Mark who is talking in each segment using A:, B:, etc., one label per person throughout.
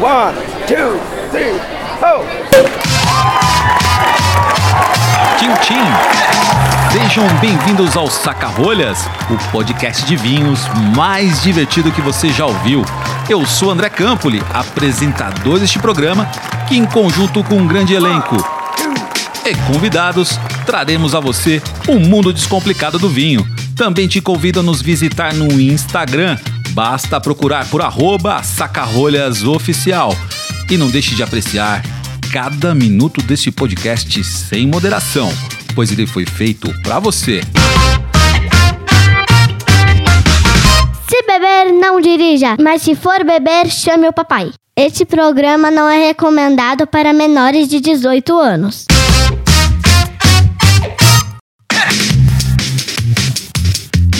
A: One, two, three, ho!
B: Tchim, tchim. Sejam bem-vindos ao Saca-Rolhas, o podcast de vinhos mais divertido que você já ouviu. Eu sou André Campoli, apresentador deste programa, que em conjunto com um grande elenco e convidados, traremos a você o mundo descomplicado do vinho. Também te convido a nos visitar no Instagram. Basta procurar por arroba sacarolhasoficial. E não deixe de apreciar cada minuto desse podcast sem moderação, pois ele foi feito para você.
C: Se beber, não dirija, mas se for beber, chame o papai. Este programa não é recomendado para menores de 18 anos.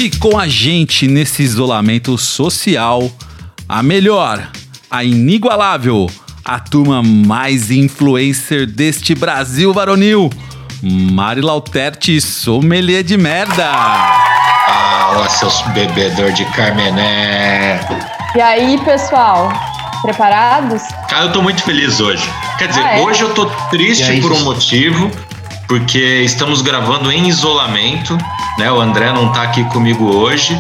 B: E com a gente nesse isolamento social, a melhor, a inigualável, a turma mais influencer deste Brasil varonil, Mari Lauterti, sommelier de merda.
D: Fala, seus bebedor de Carmené.
E: E aí, pessoal? Preparados?
D: Cara, eu tô muito feliz hoje. Quer dizer,
E: Ah, é?
D: hoje eu tô triste
F: aí,
D: por um
F: gente?
D: motivo, porque estamos gravando em isolamento, né? O André não tá aqui comigo hoje.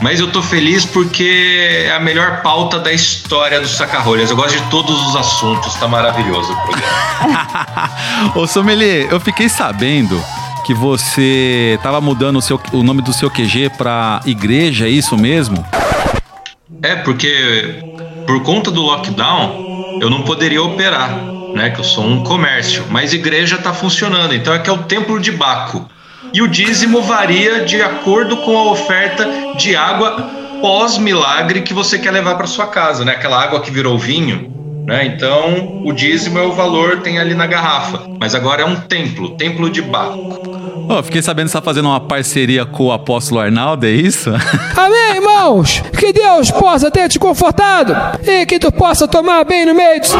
D: Mas eu tô feliz porque é a melhor pauta da história do Sacarolhas. Eu gosto de todos os assuntos, tá maravilhoso o programa.
B: Ô sommelier, eu fiquei sabendo que você tava mudando o, seu, o nome do seu QG pra igreja, é isso mesmo?
D: É, porque por conta do lockdown, eu não poderia operar, né? Que eu sou um comércio, mas igreja tá funcionando, então é que é o templo de Baco. E o dízimo varia de acordo com a oferta de água pós-milagre que você quer levar para sua casa, né? Aquela água que virou vinho, né? Então, o dízimo é o valor tem ali na garrafa, mas agora é um templo, templo de Baco.
B: Ó, fiquei sabendo que você tá fazendo uma parceria com o apóstolo Arnaldo, é isso?
G: Amém, irmãos? Que Deus possa ter te confortado e que tu possa tomar bem no meio disso.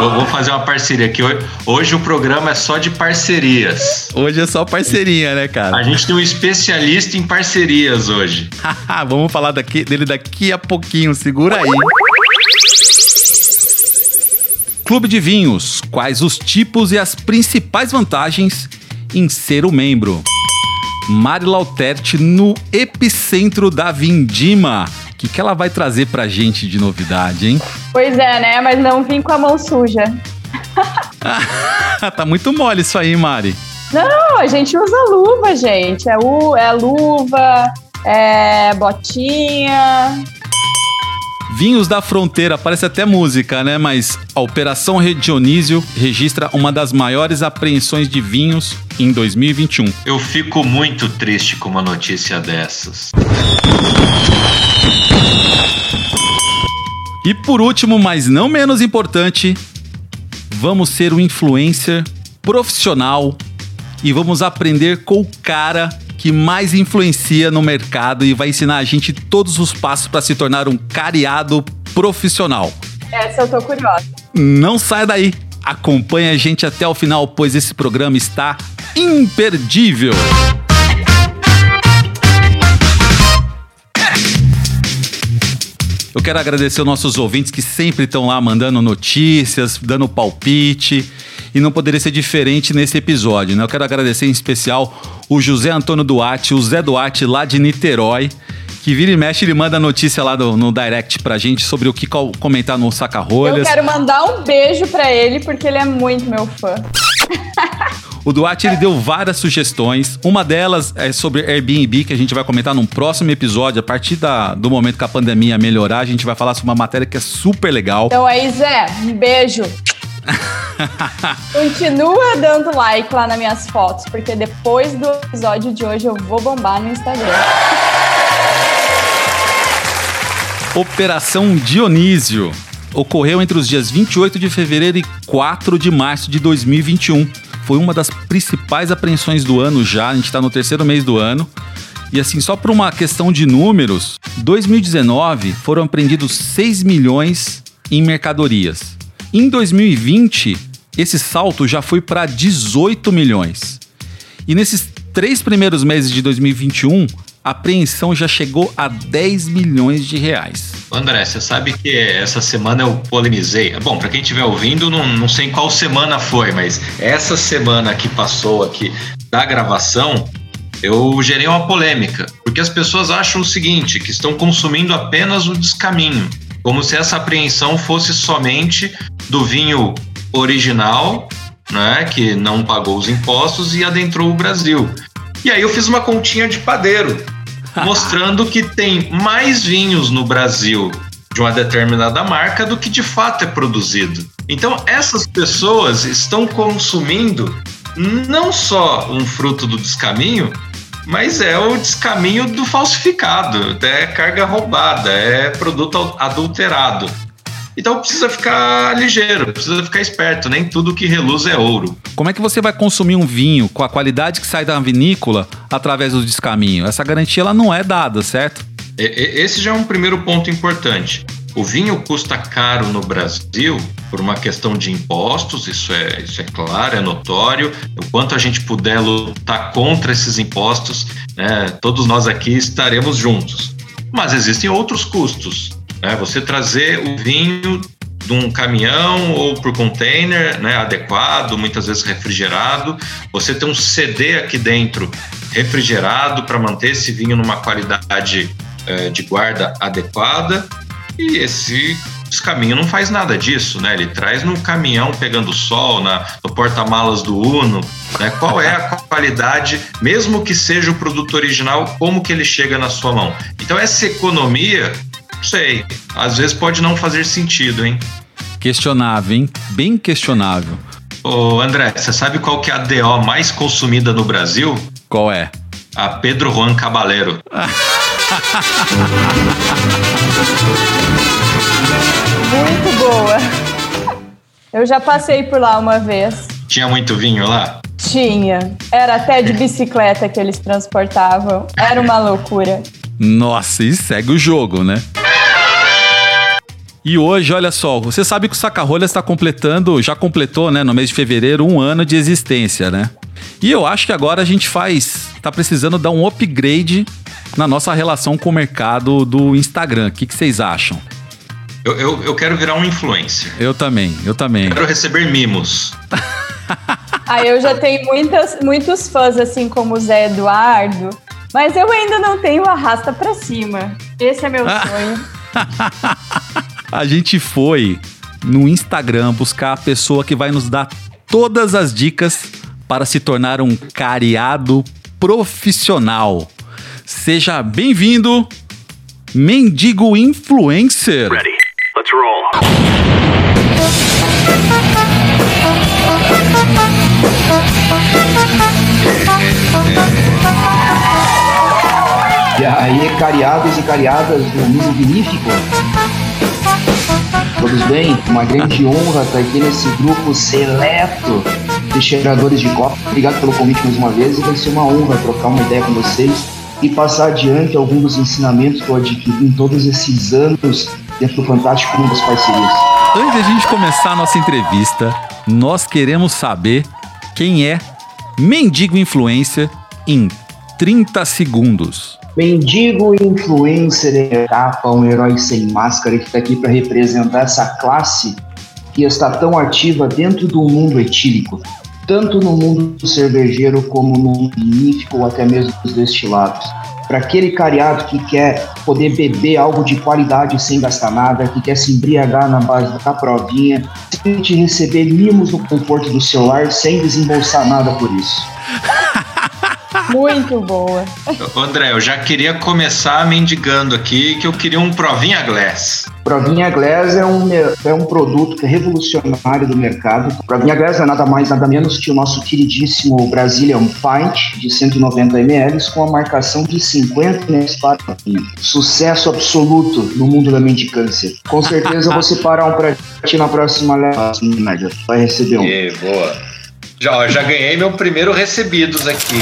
D: Vou, vou fazer uma parceria aqui. Hoje- Hoje o programa é só de parcerias.
B: Hoje é só parceria, né,
D: A
B: cara?
D: gente tem um especialista em parcerias hoje.
B: Vamos falar daqui, dele daqui a pouquinho, segura aí. Clube de Vinhos. Quais os tipos e as principais vantagens em ser o membro? Mari Lauterti no epicentro da Vindima. O que, que ela vai trazer pra gente de novidade, hein?
E: Pois é, né? Mas não vim com a mão suja.
B: tá muito mole isso aí, Mari.
E: Não, a gente usa luva, gente. É, u, é luva, é botinha.
B: Vinhos da Fronteira, parece até música, né? Mas a Operação Dionísio registra uma das maiores apreensões de vinhos em 2021.
D: Eu fico muito triste com uma notícia dessas.
B: E por último, mas não menos importante, vamos ser um influencer profissional e vamos aprender com o cara que mais influencia no mercado e vai ensinar a gente todos os passos para se tornar um cariado profissional.
E: Essa eu tô curiosa.
B: Não sai daí. Acompanhe a gente até o final, pois esse programa está imperdível. Eu quero agradecer aos nossos ouvintes que sempre estão lá mandando notícias, dando palpite. E não poderia ser diferente nesse episódio, né? Eu quero agradecer em especial o José Antônio Duarte, o Zé Duarte lá de Niterói, que vira e mexe, ele manda notícia lá no, no direct pra gente sobre o que co- comentar no
E: Eu
B: Saca-Rolhas.
E: quero mandar um beijo pra ele, porque ele é muito meu fã.
B: O Duarte ele deu várias sugestões. Uma delas é sobre Airbnb, que a gente vai comentar num próximo episódio. A partir da- do momento que a pandemia melhorar, a gente vai falar sobre uma matéria que é super legal.
E: Então aí, Zé, um beijo. Continua dando like lá nas minhas fotos, porque depois do episódio de hoje eu vou bombar no Instagram.
B: Operação Dionísio ocorreu entre os dias 28 de fevereiro e 4 de março de 2021. Foi uma das principais apreensões do ano já, a gente está no terceiro mês do ano. E assim, só por uma questão de números, 2019 foram apreendidos 6 milhões em mercadorias. Em 2020, esse salto já foi para 18 milhões. E nesses três primeiros meses de 2021, a apreensão já chegou a 10 milhões de reais.
D: André, você sabe que essa semana eu polemizei. Bom, para quem estiver ouvindo, não, não sei qual semana foi, mas essa semana que passou aqui da gravação, eu gerei uma polêmica, porque as pessoas acham o seguinte, que estão consumindo apenas o descaminho, como se essa apreensão fosse somente do vinho original, né, que não pagou os impostos e adentrou o Brasil. E aí eu fiz uma continha de padeiro, mostrando que tem mais vinhos no Brasil de uma determinada marca do que de fato é produzido. Então essas pessoas estão consumindo não só um fruto do descaminho, mas é o descaminho do falsificado, é carga roubada, é produto adulterado. Então precisa ficar ligeiro, precisa ficar esperto, nem tudo que reluz é ouro.
B: Como é que você vai consumir um vinho com a qualidade que sai da vinícola através do descaminho? Essa garantia ela não é dada, certo?
D: Esse já é um primeiro ponto importante. O vinho custa caro no Brasil por uma questão de impostos, isso é, isso é claro, é notório. O quanto a gente puder lutar contra esses impostos, né, todos nós aqui estaremos juntos. Mas existem outros custos. Né? Você trazer o vinho de um caminhão ou por container né, adequado, muitas vezes refrigerado, você ter um CD aqui dentro refrigerado para manter esse vinho numa qualidade eh, de guarda adequada e esse caminho não faz nada disso, né? Ele traz no caminhão pegando sol, na, no porta-malas do Uno, né? Qual é a qualidade, mesmo que seja o produto original, como que ele chega na sua mão? Então essa economia, sei, às vezes pode não fazer sentido, hein?
B: Questionável, hein? Bem questionável.
D: Ô André, você sabe qual que é a DO mais consumida no Brasil?
B: Qual é?
D: A Pedro Juan Caballero.
E: Muito boa. Eu já passei por lá uma vez.
D: Tinha muito vinho lá?
E: Tinha. Era até de bicicleta que eles transportavam. Era uma loucura.
B: Nossa, e segue o jogo, né? E hoje, olha só, você sabe que o Saca-Rolhas está completando, já completou, né, no mês de fevereiro, um ano de existência, né? E eu acho que agora a gente faz, tá precisando dar um upgrade na nossa relação com o mercado do Instagram. O que, que vocês acham?
D: Eu, eu, eu, quero virar um influencer.
B: Eu também, eu também.
D: Quero receber mimos.
E: ah, eu já tenho muitas, muitos fãs, assim como o Zé Eduardo, mas eu ainda não tenho arrasta para cima. Esse é meu sonho.
B: a gente foi no Instagram buscar a pessoa que vai nos dar todas as dicas para se tornar um cariado profissional. Seja bem-vindo, mendigo influencer. Ready. Let's roll.
A: E aí, cariados e cariadas do mundo vinífico. Todos bem? Uma grande honra estar aqui nesse grupo seleto de cheiradores de copo. Obrigado pelo convite mais uma vez e vai ser uma honra trocar uma ideia com vocês e passar adiante alguns dos ensinamentos que eu adquiri em todos esses anos dentro do fantástico mundo das parcerias.
B: Antes de a gente começar a nossa entrevista, nós queremos saber quem é Mendigo Influencer em 30 segundos.
A: Mendigo Influencer é capa, um herói sem máscara que está aqui para representar essa classe que está tão ativa dentro do mundo etílico, tanto no mundo cervejeiro como no mundo vinífico ou até mesmo dos destilados para aquele cariado que quer poder beber algo de qualidade sem gastar nada, que quer se embriagar na base da provinha, simplesmente receber mimos no conforto do celular sem desembolsar nada por isso.
E: Muito boa.
D: André, eu já queria começar mendigando aqui que eu queria um Provinha Glass.
A: Provinha Glass é um, é um produto revolucionário do mercado. Provinha Glass é nada mais, nada menos que o nosso queridíssimo Brazilian Pint de 190 ml com a marcação de 50 ml para Sucesso absoluto no mundo da mendicância. Com certeza você parar um pra ti na próxima leva, vai receber um.
D: E, boa. Já, já ganhei meu primeiro recebidos aqui.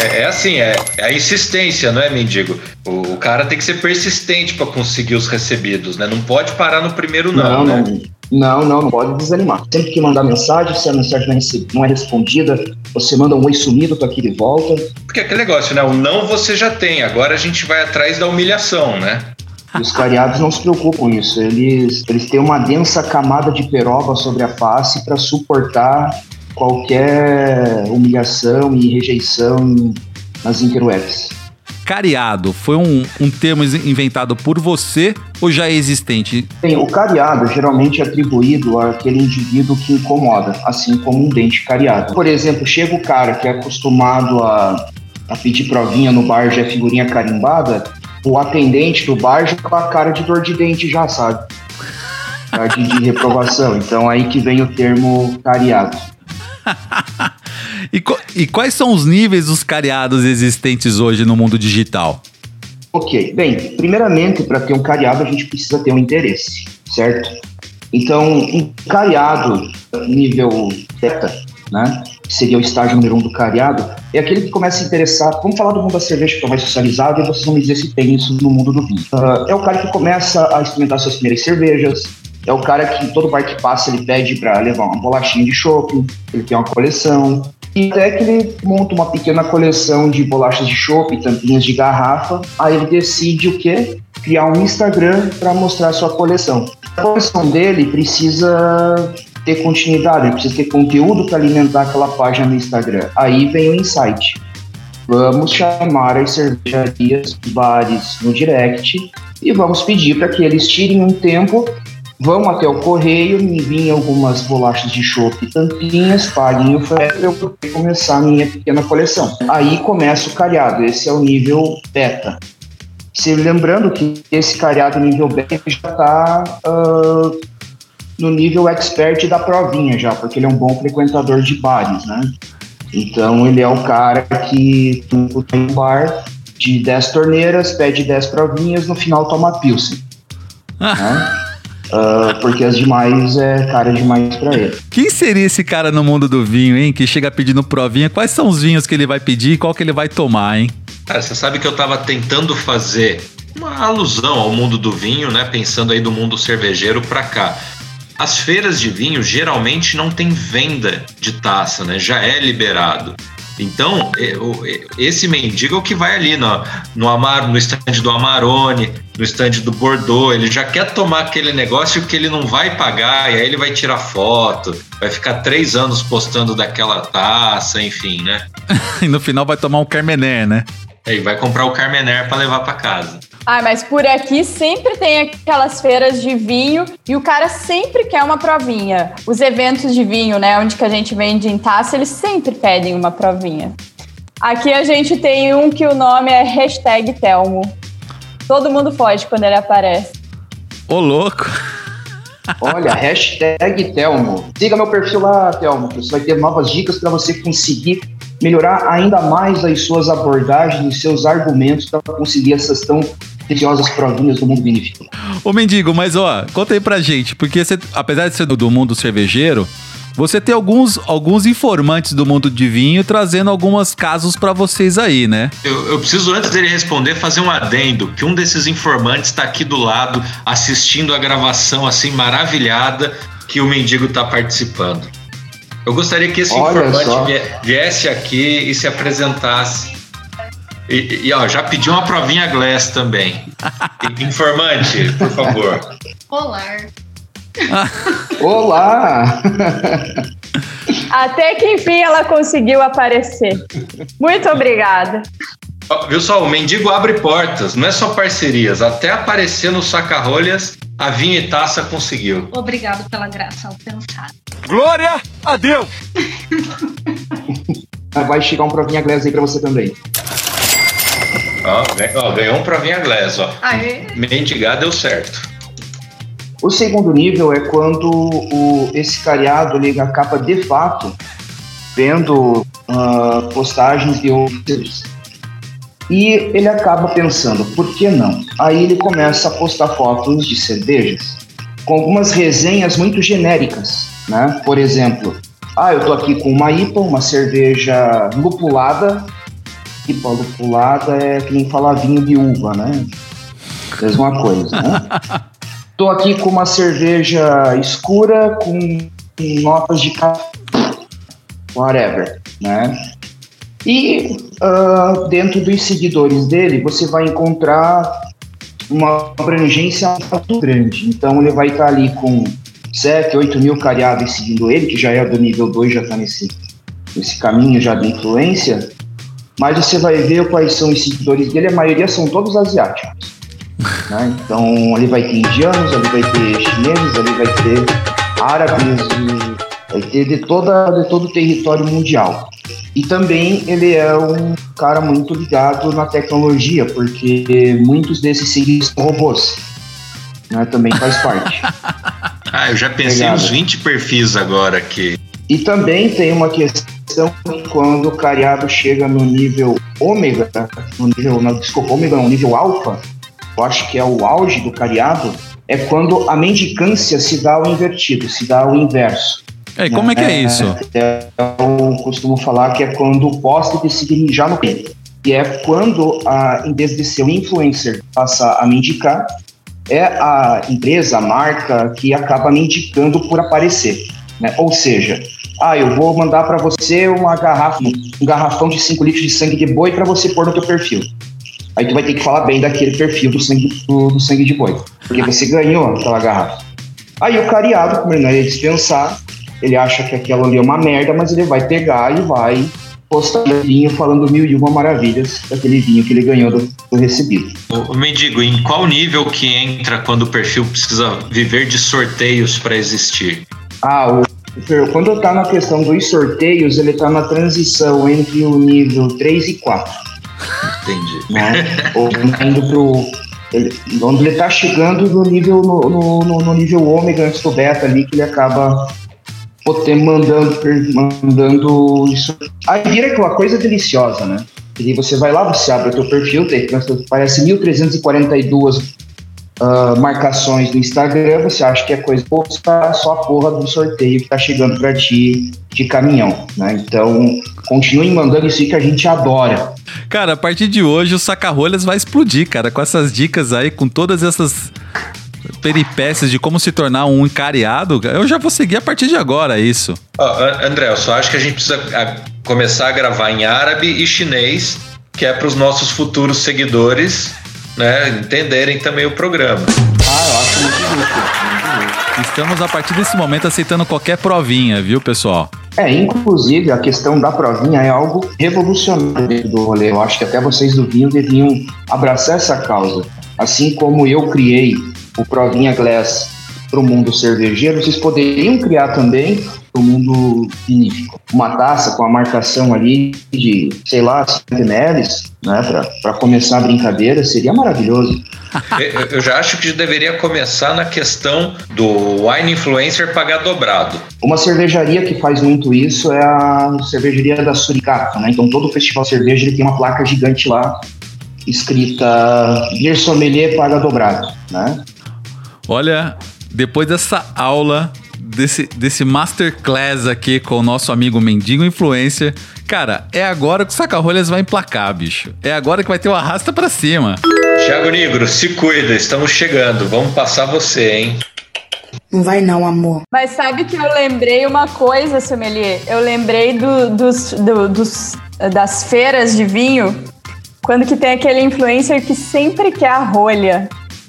D: É, é assim, é, é, a insistência, não é, mendigo? O, o cara tem que ser persistente para conseguir os recebidos, né? Não pode parar no primeiro não,
A: não
D: né?
A: Não, não, não pode desanimar. Sempre que mandar mensagem, se a mensagem não é, é respondida, você manda um oi sumido, tô aqui de volta.
D: Porque é aquele negócio, né? O não você já tem, agora a gente vai atrás da humilhação, né?
A: Os cariados não se preocupam com isso. Eles, eles têm uma densa camada de peroba sobre a face para suportar qualquer humilhação e rejeição nas interwebs.
B: Cariado foi um, um termo inventado por você ou já é existente?
A: Bem, o cariado geralmente é atribuído àquele indivíduo que incomoda, assim como um dente cariado. Por exemplo, chega o cara que é acostumado a, a pedir provinha no bar já é figurinha carimbada, o atendente do bar já com a cara de dor de dente já, sabe? De, de reprovação. Então aí que vem o termo cariado.
B: e, e, quais são os níveis dos cariados existentes hoje no mundo digital?
A: Ok, bem, primeiramente, para ter um cariado, a gente precisa ter um interesse, certo? Então, um cariado nível beta, né? Que seria o estágio número um do cariado, é aquele que começa a interessar. Vamos falar do mundo da cerveja, que é mais socializado, e vocês vão me dizer se tem isso no mundo do vinho. Uh, é o cara que começa a experimentar suas primeiras cervejas, é o cara que todo bar que passa ele pede para levar uma bolachinha de chopp, ele tem uma coleção. E até que ele monta uma pequena coleção de bolachas de chopp, tampinhas de garrafa, aí ele decide o quê? Criar um Instagram para mostrar a sua coleção. A coleção dele precisa ter continuidade, precisa ter conteúdo para alimentar aquela página no Instagram. Aí vem o insight. Vamos chamar as cervejarias, bares no direct e vamos pedir para que eles tirem um tempo Vão até o correio, me enviem algumas bolachas de chope tampinhas, paguem o frete para eu começar a minha pequena coleção. Aí começa o cariado, esse é o nível beta. Se lembrando que esse cariado nível beta já está uh, ah, no nível expert da provinha já, porque ele é um bom frequentador de bares, né? Então ele é o cara que tem um bar de 10 torneiras, pede 10 provinhas, no final toma pilsen. né? Uh, porque as demais é cara demais para ele.
B: Quem seria esse cara no mundo do vinho, hein? Que chega pedindo provinha. Quais são os vinhos que ele vai pedir e qual que ele vai tomar, hein?
D: Cara, você sabe que eu tava tentando fazer uma alusão ao mundo do vinho, né? Pensando aí do mundo cervejeiro para cá. As feiras de vinho geralmente não tem venda de taça, né? Já é liberado. Então, esse mendigo é o que vai ali no, no, no stand do Amarone, no stand do Bordeaux. Ele já quer tomar aquele negócio que ele não vai pagar, e aí ele vai tirar foto, vai ficar três anos postando daquela taça, enfim, né?
B: e no final vai tomar um Carmener, né?
D: E vai comprar o Carmener para levar para casa.
E: Ah, mas por aqui sempre tem aquelas feiras de vinho e o cara sempre quer uma provinha. Os eventos de vinho, né, onde que a gente vende em taça, eles sempre pedem uma provinha. Aqui a gente tem um que o nome é hashtag Telmo. Todo mundo foge quando ele aparece.
B: Ô, louco!
A: Olha, hashtag Telmo. Siga meu perfil lá, Telmo, que você vai ter novas dicas para você conseguir melhorar ainda mais as suas abordagens e seus argumentos para conseguir essas tão preciosas provinhas do mundo benéfico.
B: Ô Mendigo, mas ó, conta aí pra gente, porque você, apesar de ser do, do mundo cervejeiro, você tem alguns, alguns informantes do mundo de vinho trazendo alguns casos para vocês aí, né?
D: Eu, eu, preciso, antes dele responder, fazer um adendo: que um desses informantes está aqui do lado, assistindo a gravação assim, maravilhada, que o mendigo está participando. Eu gostaria que esse Olha informante só. viesse aqui e se apresentasse e, e, ó, já pediu uma provinha Glass também. Informante, por favor.
F: Olá.
A: Olá!
E: Até que enfim ela conseguiu aparecer. Muito obrigada.
D: Viu só, o mendigo abre portas, não é só parcerias, até aparecer no saca-rolhas, a vinha e taça conseguiu.
F: Obrigado pela graça alcançada.
G: Glória a Deus!
A: Vai chegar um provinha Glass aí pra você também.
D: Ó, ganhou um provinha Glass, ó. Aê. Mendigar deu certo.
A: O segundo nível é quando o, esse cariado ele acaba de fato vendo uh, postagens de outros e ele acaba pensando, por que não? Aí ele começa a postar fotos de cervejas com algumas resenhas muito genéricas, né? Por exemplo, ah, eu tô aqui com uma IPA, uma cerveja lupulada e Paulo Pulada é que nem falar vinho de uva, né? Mesma coisa, né? Tô aqui com uma cerveja escura com notas de café, whatever, né? E uh, dentro dos seguidores dele, você vai encontrar uma abrangência muito grande. Então ele vai estar ali com 7, 8 mil cariados seguindo ele, que já é do nível 2, já está nesse, nesse caminho já de influência. Mas você vai ver quais são os seguidores dele, a maioria são todos asiáticos. Né? Então ali vai ter indianos, ali vai ter chineses, ali vai ter árabes, vai ter de, toda, de todo o território mundial. E também ele é um cara muito ligado na tecnologia, porque muitos desses seguidores são robôs. Né? Também faz parte.
D: ah, eu já pensei nos 20 perfis agora aqui.
A: E também tem uma questão quando o cariado chega no nível ômega, no nível, não, desculpa, ômega no nível alfa, eu acho que é o auge do cariado, é quando a mendicância se dá ao invertido, se dá ao inverso.
B: É, como é que é isso?
A: É, eu costumo falar que é quando o poste decide já no cliente. E é quando, a, em vez de ser o influencer passa a me indicar, é a empresa, a marca que acaba me indicando por aparecer. Né? Ou seja, ah, eu vou mandar para você uma garrafa, um garrafão de 5 litros de sangue de boi para você pôr no teu perfil. Aí tu vai ter que falar bem daquele perfil do sangue, do, do sangue de boi, porque você ganhou aquela garrafa. Aí o cariado, como ele não ia dispensar, ele acha que aquela ali é uma merda, mas ele vai pegar e vai postar vinho falando mil e uma maravilhas daquele vinho que ele ganhou do, do recebido.
D: O mendigo, em qual nível que entra quando o perfil precisa viver de sorteios para existir?
A: Ah, o, quando está na questão dos sorteios, ele está na transição entre o nível 3 e 4.
D: Entendi.
A: Né? Ou indo pro. Ele, onde ele está chegando no nível no, no, no, nível ômega antes do beta ali, que ele acaba poder mandando, mandando isso. Aí vira aquela coisa deliciosa, né? E você vai lá, você abre o teu perfil, tem, parece 1342 uh, marcações no Instagram, você acha que é coisa pouca, só a porra do sorteio que tá chegando para ti de caminhão, né? Então, continue mandando isso aí que a gente adora.
B: Cara, a partir de hoje o Saca-Rolhas vai explodir, cara, com essas dicas aí, com todas essas peripécias de como se tornar um encariado, eu já vou seguir a partir de agora isso.
D: Oh, André, eu só acho que a gente precisa começar a gravar em árabe e chinês, que é para os nossos futuros seguidores né, entenderem também o programa.
A: Ah, eu acho muito justo.
B: Estamos a partir desse momento aceitando qualquer provinha, viu, pessoal?
A: É, inclusive a questão da provinha é algo revolucionário do rolê. Eu acho que até vocês do vinho deviam abraçar essa causa. Assim como eu criei o Provinha Glass para o mundo cervejeiro, vocês poderiam criar também para o mundo vinífico. Uma taça com a marcação ali de, sei lá, 100 ml, né, para começar a brincadeira, seria maravilhoso.
D: Eu já acho que deveria começar na questão do wine influencer pagar dobrado.
A: Uma cervejaria que faz muito isso é a cervejaria da Suricato, né? Então todo festival cerveja ele tem uma placa gigante lá escrita Beer Sommelier paga dobrado, né?
B: Olha, depois dessa aula, desse, desse masterclass aqui com o nosso amigo Mendigo Influencer, cara, é agora que o Saca-Rolhas vai emplacar, bicho. É agora que vai ter o arrasta pra cima.
D: Thiago Negro, se cuida, estamos chegando. Vamos passar você, hein?
H: Não vai não, amor.
E: Mas sabe que eu lembrei uma coisa, Sommelier? Eu lembrei do, dos, do, dos, das feiras de vinho, quando que tem aquele influencer que sempre quer a rolha.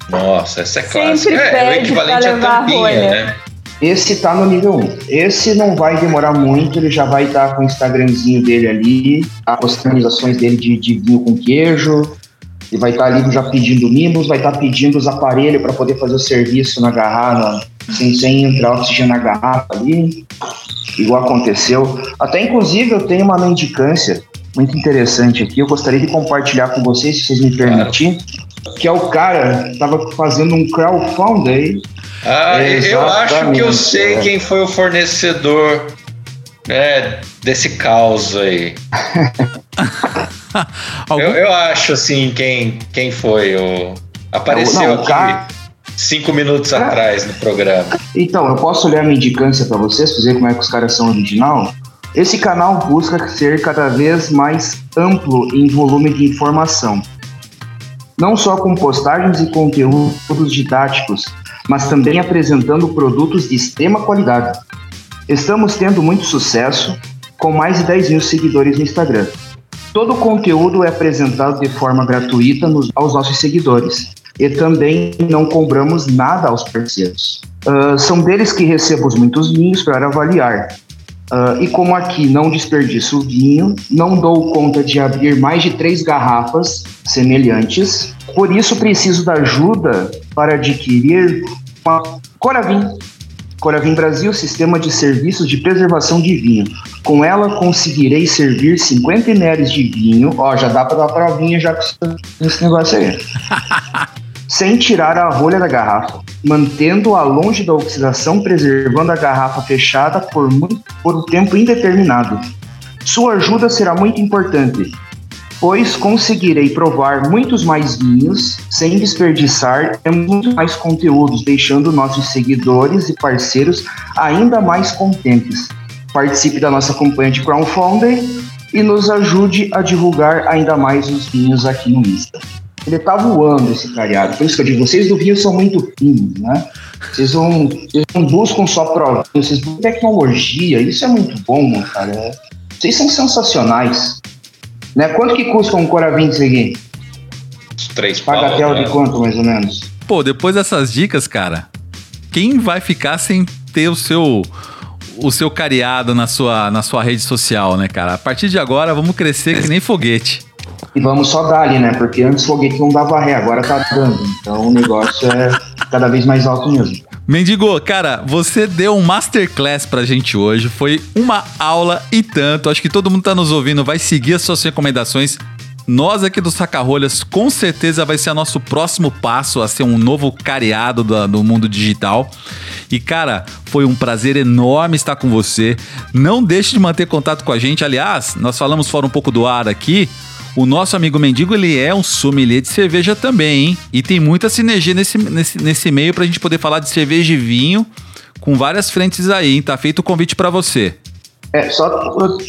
D: Nossa, essa é clássica. É, é, o equivalente à tampinha, né?
A: Esse tá no nível 1. Esse não vai demorar muito, ele já vai estar tá com o Instagramzinho dele ali, as customizações dele de, de vinho com queijo, e vai estar tá ali já pedindo mimos, vai estar tá pedindo os aparelhos para poder fazer o serviço na garrafa, sem, sem entrar oxigênio na garrafa ali, igual aconteceu. Até inclusive eu tenho uma mendicância muito interessante aqui, eu gostaria de compartilhar com vocês, se vocês me permitirem. Que é o cara que tava fazendo um crowdfunding.
D: Ah, eu acho que eu sei é. quem foi o fornecedor né, desse caos aí. eu, eu, acho assim quem, quem foi o apareceu não, não, aqui cara... cinco minutos cara... atrás no programa.
A: Então eu posso olhar a minha indicância para vocês, fazer como é que os caras são original. Esse canal busca ser cada vez mais amplo em volume de informação não só com postagens e conteúdos didáticos, mas também apresentando produtos de extrema qualidade. Estamos tendo muito sucesso, com mais de 10 mil seguidores no Instagram. Todo o conteúdo é apresentado de forma gratuita nos, aos nossos seguidores. e também não cobramos nada aos parceiros. Uh, são deles que recebo muitos vinhos para avaliar. Uh, e como aqui não desperdiço vinho, não dou conta de abrir mais de três garrafas semelhantes, por isso preciso da ajuda para adquirir uma Coravim. Coravim Brasil, sistema de serviços de preservação de vinho. Com ela conseguirei servir 50 ml de vinho. Ó, já dá para dar provinha já com esse negócio aí. sem tirar a rolha da garrafa, mantendo-a longe da oxidação, preservando a garrafa fechada por, muito, por um tempo indeterminado. Sua ajuda será muito importante, pois conseguirei provar muitos mais vinhos sem desperdiçar e muito mais conteúdos, deixando nossos seguidores e parceiros ainda mais contentes. Participe da nossa campanha de crowdfunding e nos ajude a divulgar ainda mais os vinhos aqui no Insta ele tá voando esse cariado. Por isso que eu digo, vocês do Rio são muito finos, né? Vocês não, vocês não buscam só provinha, vocês buscam tecnologia. Isso é muito bom, cara. Vocês são sensacionais. Né? Quanto que custa um Cora 20 aqui?
D: Três
A: Paga até né? de quanto, mais ou menos?
B: Pô, depois dessas dicas, cara, quem vai ficar sem ter o seu o seu cariado na sua, na sua rede social, né, cara? A partir de agora, vamos crescer que nem foguete.
A: E vamos só dar ali, né? Porque antes foguete não dava ré, agora tá dando. Então o negócio é cada vez mais alto mesmo.
B: Mendigo, cara, você deu um masterclass pra gente hoje. Foi uma aula e tanto. Acho que todo mundo tá nos ouvindo, vai seguir as suas recomendações. Nós aqui do Sacarolhas, com certeza vai ser o nosso próximo passo a ser um novo careado do, do mundo digital. E cara, foi um prazer enorme estar com você. Não deixe de manter contato com a gente. Aliás, nós falamos fora um pouco do ar aqui. O nosso amigo Mendigo, ele é um sommelier de cerveja também, hein? E tem muita sinergia nesse, nesse, nesse meio pra gente poder falar de cerveja e vinho com várias frentes aí, hein? Tá feito o convite para você.
A: É, só,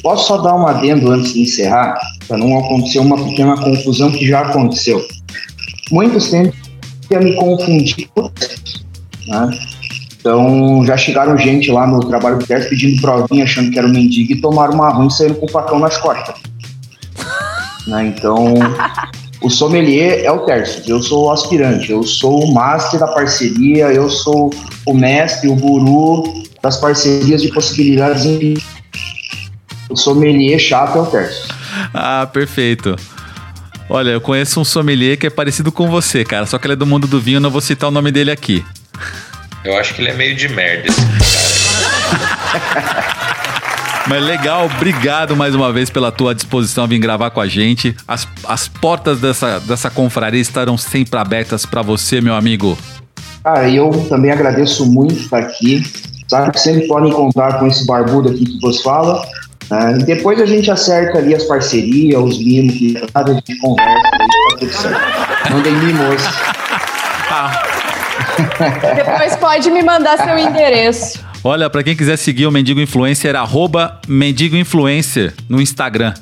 A: posso só dar um adendo antes de encerrar, para não acontecer uma pequena confusão que já aconteceu. Muitos tentam me confundir, né? Então, já chegaram gente lá no trabalho do teste pedindo provinha, achando que era o mendigo e tomaram uma ruim saindo com o facão nas costas. Né? Então, o sommelier é o terço, eu sou o aspirante, eu sou o master da parceria, eu sou o mestre, o guru das parcerias de possibilidades. O sommelier chato é o terço.
B: Ah, perfeito. Olha, eu conheço um sommelier que é parecido com você, cara, só que ele é do mundo do vinho, não vou citar o nome dele aqui.
D: Eu acho que ele é meio de merda, esse cara.
B: Mas legal, obrigado mais uma vez pela tua disposição a vir gravar com a gente. As, as portas dessa, dessa confraria estarão sempre abertas para você, meu amigo.
A: Ah, eu também agradeço muito estar aqui. Sabe que sempre podem contar com esse barbudo aqui que você fala. Né? E depois a gente acerta ali as parcerias, os mimos, que a gente conversa, aí tá tudo certo. Mandem mimos.
E: Ah. Depois pode me mandar seu endereço.
B: Olha, para quem quiser seguir o Mendigo Influencer, arroba Mendigo Influencer no Instagram.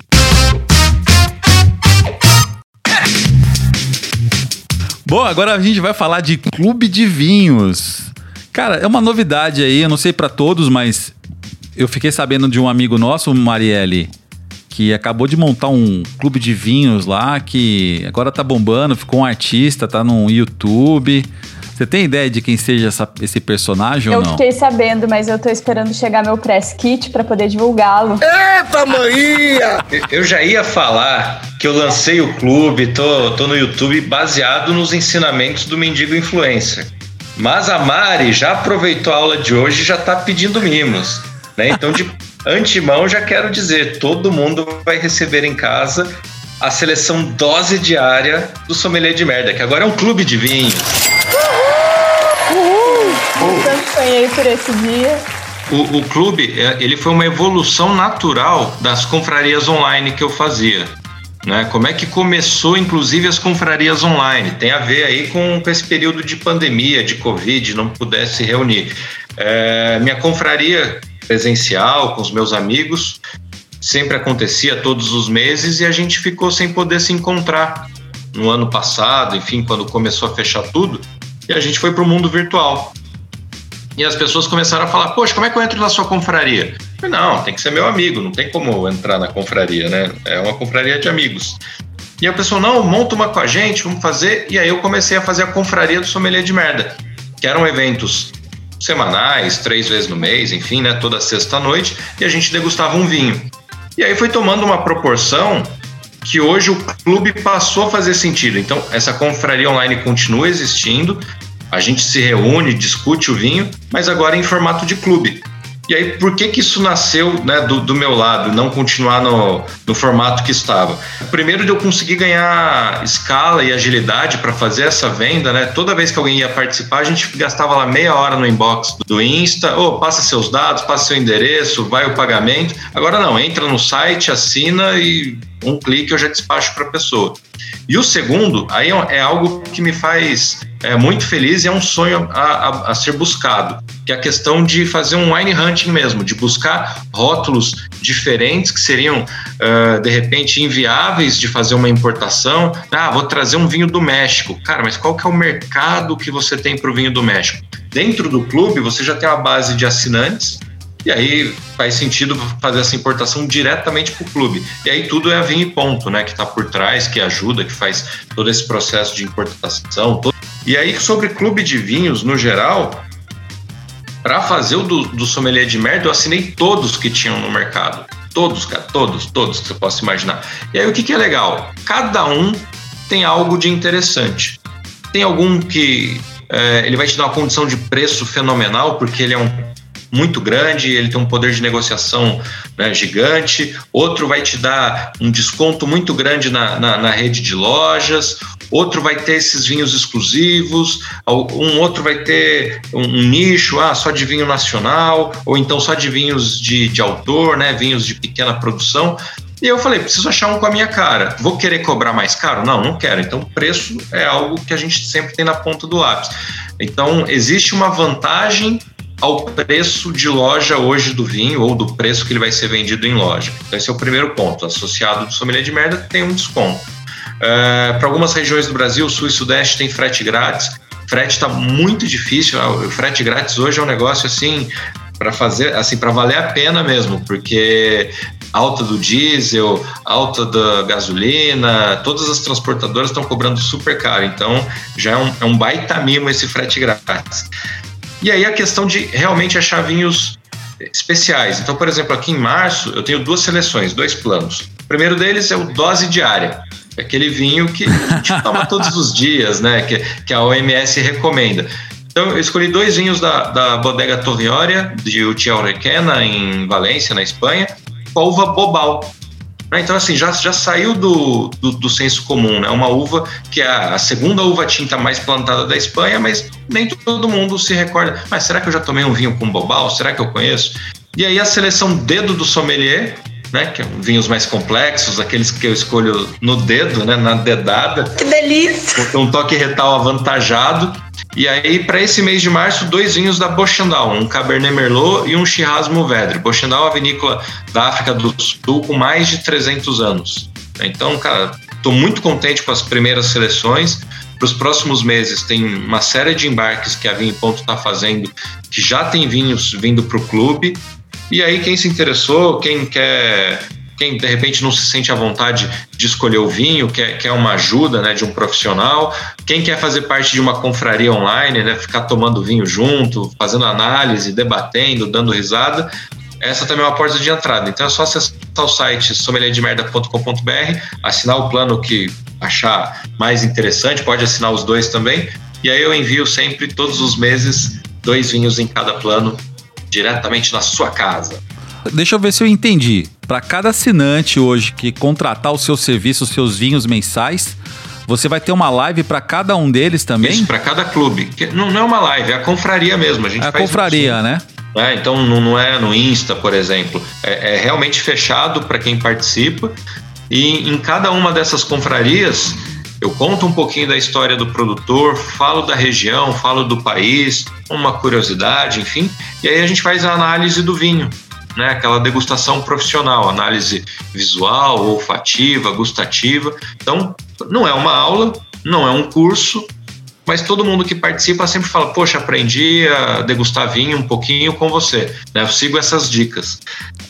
B: Bom, agora a gente vai falar de clube de vinhos. Cara, é uma novidade aí, eu não sei para todos, mas eu fiquei sabendo de um amigo nosso, Marielle, que acabou de montar um clube de vinhos lá, que agora tá bombando, ficou um artista, tá no YouTube. Você tem ideia de quem seja essa, esse personagem
E: eu
B: ou não?
E: Eu fiquei sabendo, mas eu tô esperando chegar meu press kit para poder divulgá-lo.
I: Eita, maninha!
D: Eu já ia falar que eu lancei o clube, tô, tô no YouTube baseado nos ensinamentos do Mendigo Influencer. Mas a Mari já aproveitou a aula de hoje e já tá pedindo mimos. Né? Então, de antemão, já quero dizer: todo mundo vai receber em casa a seleção dose diária do Sommelier de Merda, que agora é um clube de vinhos.
E: Sonhei por esse dia.
D: O, o, clube, é, ele foi uma evolução natural das confrarias online que eu fazia. Né? Como é que começou, inclusive, as confrarias online? Tem a ver aí com, com esse período de pandemia, de Covid, não pudesse se reunir. É, minha confraria presencial, com os meus amigos, sempre acontecia todos os meses e a gente ficou sem poder se encontrar no ano passado, enfim, quando começou a fechar tudo, e a gente foi para o mundo virtual. E as pessoas começaram a falar: Poxa, como é que eu entro na sua confraria? Falei, não, tem que ser meu amigo, não tem como entrar na confraria, né? É uma confraria de amigos. E aí o pessoal, não, monta uma com a gente, vamos fazer. E aí eu comecei a fazer a confraria do sommelier de merda, que eram eventos semanais, três vezes no mês, enfim, né, toda sexta-noite, e a gente degustava um vinho. E aí foi tomando uma proporção que hoje o clube passou a fazer sentido. Então, essa confraria online continua existindo, a gente se reúne, discute o vinho, mas agora em formato de clube. E aí, por que que isso nasceu né, do, do meu lado, não continuar no, no formato que estava? Primeiro, de eu conseguir ganhar escala e agilidade para fazer essa venda, né? Toda vez que alguém ia participar, a gente gastava lá meia hora no inbox do Insta, ou oh, passa seus dados, passa seu endereço, vai o pagamento. Agora não, entra no site, assina e um clique eu já despacho para a pessoa. E o segundo, aí é, é algo que me faz é, muito feliz e é um sonho a, a, a, ser buscado, que é a questão de fazer um wine hunting mesmo, de buscar rótulos diferentes que seriam, uh, de repente, inviáveis de fazer uma importação. Ah, vou trazer um vinho do México. Cara, mas qual que é o mercado que você tem para o vinho do México? Dentro do clube, você já tem uma base de assinantes, e aí faz sentido fazer essa importação diretamente para o clube. E aí tudo é a vinho e ponto, né? Que está por trás, que ajuda, que faz todo esse processo de importação. Todo... E aí, sobre clube de vinhos, no geral, para fazer o do, do sommelier de merda, eu assinei todos que tinham no mercado. Todos, cara, todos, todos que você possa imaginar. E aí o que, que é legal? Cada um tem algo de interessante. Tem algum que é, ele vai te dar uma condição de preço fenomenal, porque ele é um muito grande, ele tem um poder de negociação né, gigante, outro vai te dar um desconto muito grande na, na, na, rede de lojas, outro vai ter esses vinhos exclusivos, um outro vai ter um, nicho, ah, só de vinho nacional, ou então só de vinhos de, de autor, né, vinhos de pequena produção. E eu falei, preciso achar um com a minha cara. Vou querer cobrar mais caro? Não, não quero. Então, preço é algo que a gente sempre tem na ponta do lápis. Então, existe uma vantagem ao preço de loja hoje do vinho ou do preço que ele vai ser vendido em loja. Então, esse é o primeiro ponto. Associado do sommelier de merda tem um desconto. Uh, Para algumas regiões do Brasil, sul e sudeste, tem frete grátis. Frete está muito difícil. Ah, o frete grátis hoje é um negócio assim para fazer, assim, para valer a pena mesmo, porque alta do diesel, alta da gasolina, todas as transportadoras estão cobrando super caro. Então, já é um, é um baita mimo esse frete grátis. E aí a questão de realmente achar vinhos especiais. Então, por exemplo, aqui em março eu tenho duas seleções, dois planos. O primeiro deles é o dose diária, é aquele vinho que a gente toma todos os dias, né? Que, que a OMS recomenda. Então, eu escolhi dois vinhos da, da bodega Torrioria, de Utiel Requena, em Valência, na Espanha, com a uva Bobal, né? Então, assim, já, já saiu do, do, do, senso comum, né? Uma uva que é a segunda uva tinta mais plantada da Espanha, mas nem todo mundo se recorda. Mas será que eu já tomei um vinho com bobal? Será que eu conheço? E aí a seleção dedo do sommelier, né? Que é vinhos mais complexos, aqueles que eu escolho no dedo, né? Na dedada.
H: Que delícia!
D: Um toque retal avantajado. E aí, para esse mês de março, dois vinhos da Bochandal, um Cabernet Merlot e um Shiraz Mourvèdre. Bochandal é uma vinícola da África do Sul com mais de 300 anos. Então, cara, estou muito contente com as primeiras seleções. Para os próximos meses, tem uma série de embarques que a Vinho Ponto está fazendo, que já tem vinhos vindo para o clube. E aí, quem se interessou, quem quer quem de repente não se sente à vontade de escolher o vinho, quer, quer uma ajuda né, de um profissional, quem quer fazer parte de uma confraria online, né, ficar tomando vinho junto, fazendo análise, debatendo, dando risada, essa também é uma porta de entrada. Então é só acessar o site sommelierdemerda.com.br, assinar o plano que achar mais interessante, pode assinar os dois também, e aí eu envio sempre, todos os meses, dois vinhos em cada plano, diretamente na sua casa.
B: Deixa eu ver se eu entendi. Para cada assinante hoje que contratar o seu serviço, os seus vinhos mensais, você vai ter uma live para cada um deles também? Isso,
D: para cada clube. Não, não, é uma live, é a confraria mesmo. A gente
B: é a confraria, isso. né?
D: É, então não, é no Insta, por exemplo. É, é realmente fechado para quem participa. E em cada uma dessas confrarias, eu conto um pouquinho da história do produtor, falo da região, falo do país, uma curiosidade, enfim. E aí a gente faz a análise do vinho né, aquela degustação profissional, análise visual, olfativa, gustativa. Então, não é uma aula, não é um curso, mas todo mundo que participa sempre fala: Poxa, aprendi a degustar vinho um pouquinho com você, né? Eu sigo essas dicas.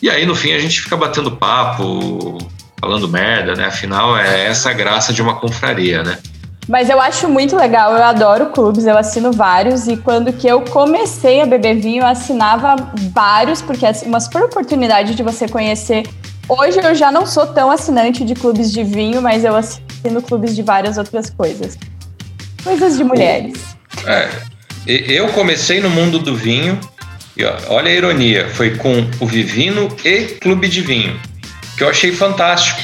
D: E aí, no fim, a gente fica batendo papo, falando merda, né? Afinal, é essa a graça de uma confraria, né?
E: Mas eu acho muito legal, eu adoro clubes, eu assino vários e quando que eu comecei a beber vinho, eu assinava vários, porque é uma super oportunidade de você conhecer. Hoje eu já não sou tão assinante de clubes de vinho, mas eu assino clubes de várias outras coisas. Coisas de mulheres.
D: É, eu comecei no mundo do vinho, e olha a ironia, foi com o Vivino e Clube de Vinho, que eu achei fantástico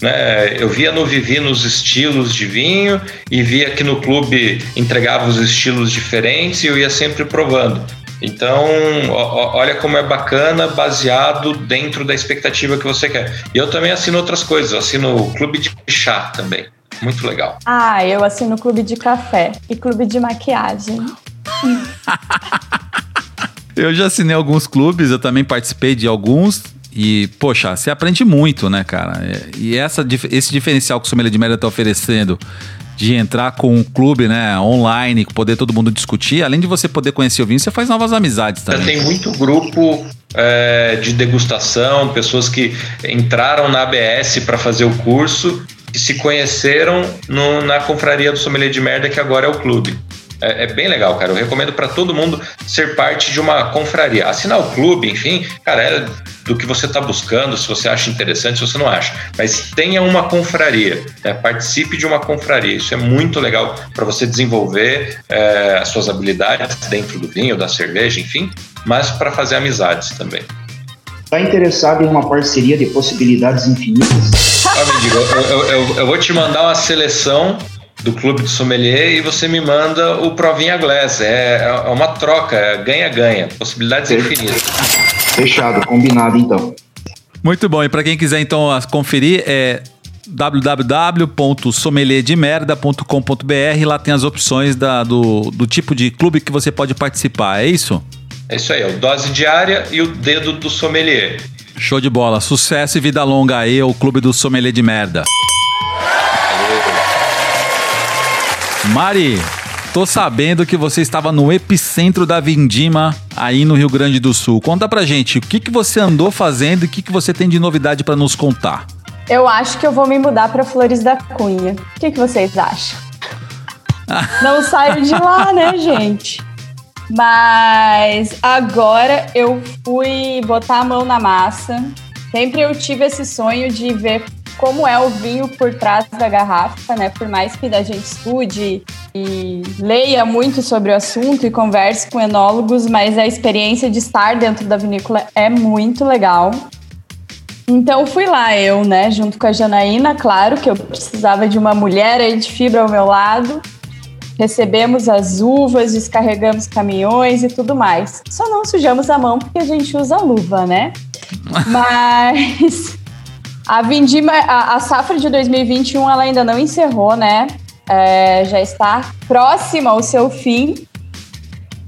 D: né? Eu via no Vivi nos estilos de vinho e via que no clube entregava os estilos diferentes e eu ia sempre provando. Então, olha como é bacana, baseado dentro da expectativa que você quer. E eu também assino outras coisas, eu assino o clube de chá também. Muito legal.
E: Ah, eu assino clube de café e clube de maquiagem.
B: eu já assinei alguns clubes, eu também participei de alguns. E, poxa, você aprende muito, né, cara? E essa, esse diferencial que o Sommelier de Merda está oferecendo de entrar com um clube, né, online, poder todo mundo discutir, além de você poder conhecer o vinho, você faz novas amizades também.
D: Tem muito grupo é, de degustação, pessoas que entraram na ABS para fazer o curso e se conheceram no, na confraria do Sommelier de Merda, que agora é o clube. É, é bem legal, cara. Eu recomendo para todo mundo ser parte de uma confraria. Assinar o clube, enfim, cara, é do que você está buscando, se você acha interessante, se você não acha. Mas tenha uma confraria, né? participe de uma confraria. Isso é muito legal para você desenvolver é, as suas habilidades dentro do vinho, da cerveja, enfim, mas para fazer amizades também.
A: Está interessado em uma parceria de possibilidades infinitas?
D: Ah, eu, eu, eu, eu vou te mandar uma seleção do clube de sommelier e você me manda o Provinha Glass. É, é uma troca, é ganha-ganha, possibilidades infinitas.
A: Fechado, combinado então.
B: Muito bom. E para quem quiser então conferir, é www.sommelierdemerda.com.br. Lá tem as opções da, do, do tipo de clube que você pode participar, é isso?
D: É isso aí, é o dose diária e o dedo do sommelier.
B: Show de bola. Sucesso e vida longa aí ao Clube do Sommelier de Merda. Mari, tô sabendo que você estava no epicentro da Vindima aí no Rio Grande do Sul. Conta pra gente, o que, que você andou fazendo e o que, que você tem de novidade para nos contar?
E: Eu acho que eu vou me mudar para Flores da Cunha. O que, que vocês acham? Não saio de lá, né, gente? Mas agora eu fui botar a mão na massa. Sempre eu tive esse sonho de ver como é o vinho por trás da garrafa, né? Por mais que a gente estude e leia muito sobre o assunto e converse com enólogos, mas a experiência de estar dentro da vinícola é muito legal. Então fui lá eu, né, junto com a Janaína, claro que eu precisava de uma mulher aí de fibra ao meu lado. Recebemos as uvas, descarregamos caminhões e tudo mais. Só não sujamos a mão porque a gente usa luva, né? Mas a Vindima, a, a, safra de 2021, ela ainda não encerrou, né? É, já está próxima ao seu fim.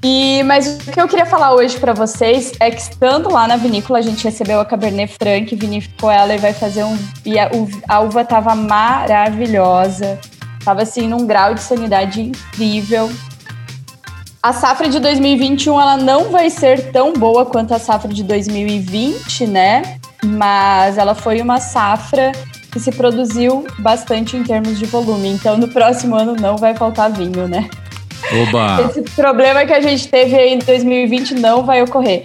E: E, mas o que eu queria falar hoje para vocês é que estando lá na vinícola, a gente recebeu a Cabernet Franc, vinificou ela e vai fazer um. E a, a uva tava maravilhosa, tava assim num grau de sanidade incrível. A safra de 2021 ela não vai ser tão boa quanto a safra de 2020, né? Mas ela foi uma safra que se produziu bastante em termos de volume. Então, no próximo ano não vai faltar vinho, né?
B: Oba.
E: Esse problema que a gente teve aí em 2020 não vai ocorrer.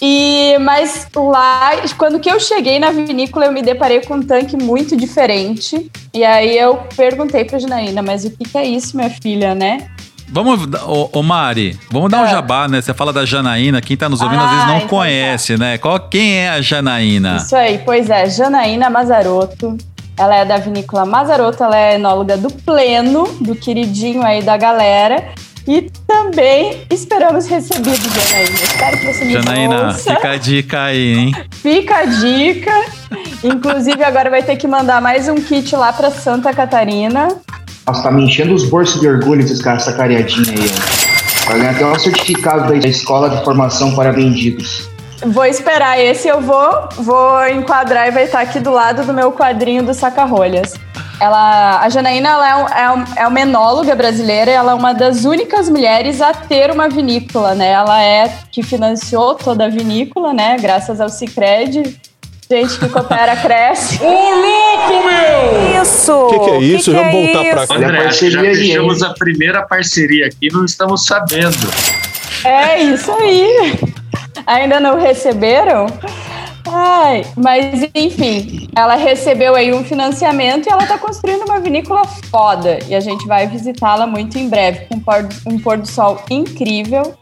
E: E mas lá, quando que eu cheguei na vinícola, eu me deparei com um tanque muito diferente. E aí eu perguntei para Janaína, mas o que, que é isso, minha filha, né?
B: Vamos, ô, ô Mari, vamos dar um é. jabá, né? Você fala da Janaína, quem tá nos ouvindo ah, às vezes não então conhece, tá. né? Qual, quem é a Janaína?
E: Isso aí, pois é, Janaína Mazarotto. Ela é da vinícola Mazarotto, ela é enóloga do Pleno, do queridinho aí da galera. E também esperamos recebidos, Janaína. Espero que você me
B: Janaína, ouça. fica a dica aí, hein?
E: Fica a dica. Inclusive, agora vai ter que mandar mais um kit lá para Santa Catarina.
A: Nossa, tá me enchendo os bolsos de orgulho esses caras, essa cariadinha aí. Vai ganhar até um certificado da Escola de Formação para Vendidos.
E: Vou esperar esse, eu vou, vou enquadrar e vai estar aqui do lado do meu quadrinho do saca-rolhas. Ela, a Janaína ela é, um, é, é uma enóloga brasileira, ela é uma das únicas mulheres a ter uma vinícola, né? Ela é que financiou toda a vinícola, né? Graças ao Cicred, Gente que coopera cresce.
I: Ô, louco, meu!
J: Isso!
I: O que, que é isso?
J: Que
I: Vamos
J: que é
I: voltar pra
J: isso?
I: cá.
D: André, já fechamos a primeira parceria aqui, não estamos sabendo.
E: É isso aí. Ainda não receberam? Ai, mas enfim, ela recebeu aí um financiamento e ela tá construindo uma vinícola foda. E a gente vai visitá-la muito em breve, com um pôr, um pôr do sol incrível.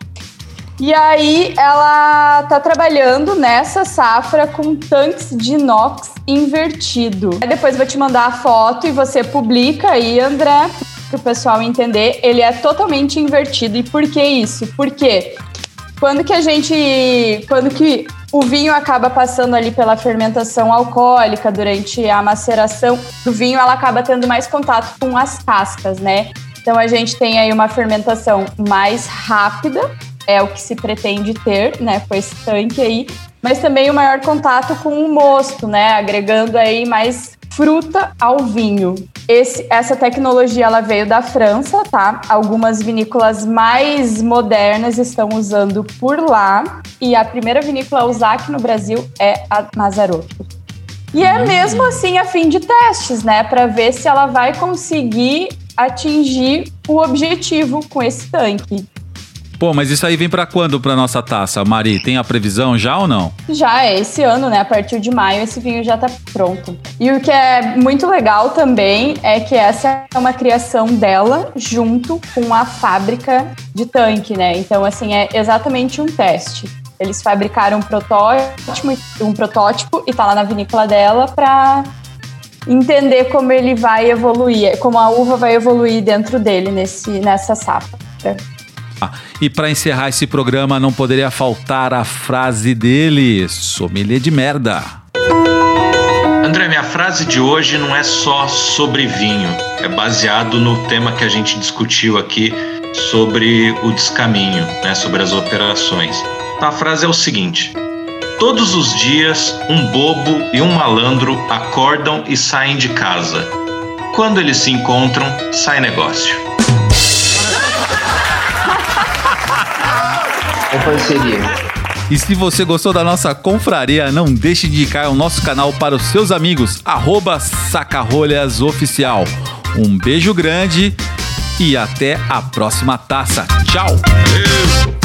E: E aí ela tá trabalhando nessa safra com tanques de inox invertido. Aí depois vou te mandar a foto e você publica aí, André, para o pessoal entender. Ele é totalmente invertido. E por que isso? Porque quando que a gente, quando que o vinho acaba passando ali pela fermentação alcoólica durante a maceração do vinho, ela acaba tendo mais contato com as cascas, né? Então a gente tem aí uma fermentação mais rápida, é o que se pretende ter, né, com esse tanque aí, mas também o maior contato com o mosto, né, agregando aí mais fruta ao vinho. Esse, essa tecnologia ela veio da França, tá? Algumas vinícolas mais modernas estão usando por lá e a primeira vinícola a usar aqui no Brasil é a Mazarotto. E é mesmo assim a fim de testes, né, para ver se ela vai conseguir atingir o objetivo com esse tanque.
B: Pô, mas isso aí vem pra quando pra nossa taça, Mari? Tem a previsão já ou não?
E: Já é esse ano, né? A partir de maio, esse vinho já tá pronto. E o que é muito legal também é que essa é uma criação dela junto com a fábrica de tanque, né? Então, assim, é exatamente um teste. Eles fabricaram um protótipo, um protótipo e tá lá na vinícola dela para entender como ele vai evoluir, como a uva vai evoluir dentro dele nesse, nessa safra.
B: Ah, e pra encerrar esse programa, não poderia faltar a frase dele: sommelier de merda.
D: André, minha frase de hoje não é só sobre vinho, é baseado no tema que a gente discutiu aqui sobre o descaminho, né, sobre as operações. A frase é o seguinte: Todos os dias, um bobo e um malandro acordam e saem de casa. Quando eles se encontram, sai negócio.
A: É parceria.
B: E se você gostou da nossa confraria, não deixe de indicar o nosso canal para os seus amigos, arroba sacarolhasoficial. Um beijo grande e até a próxima taça. Tchau!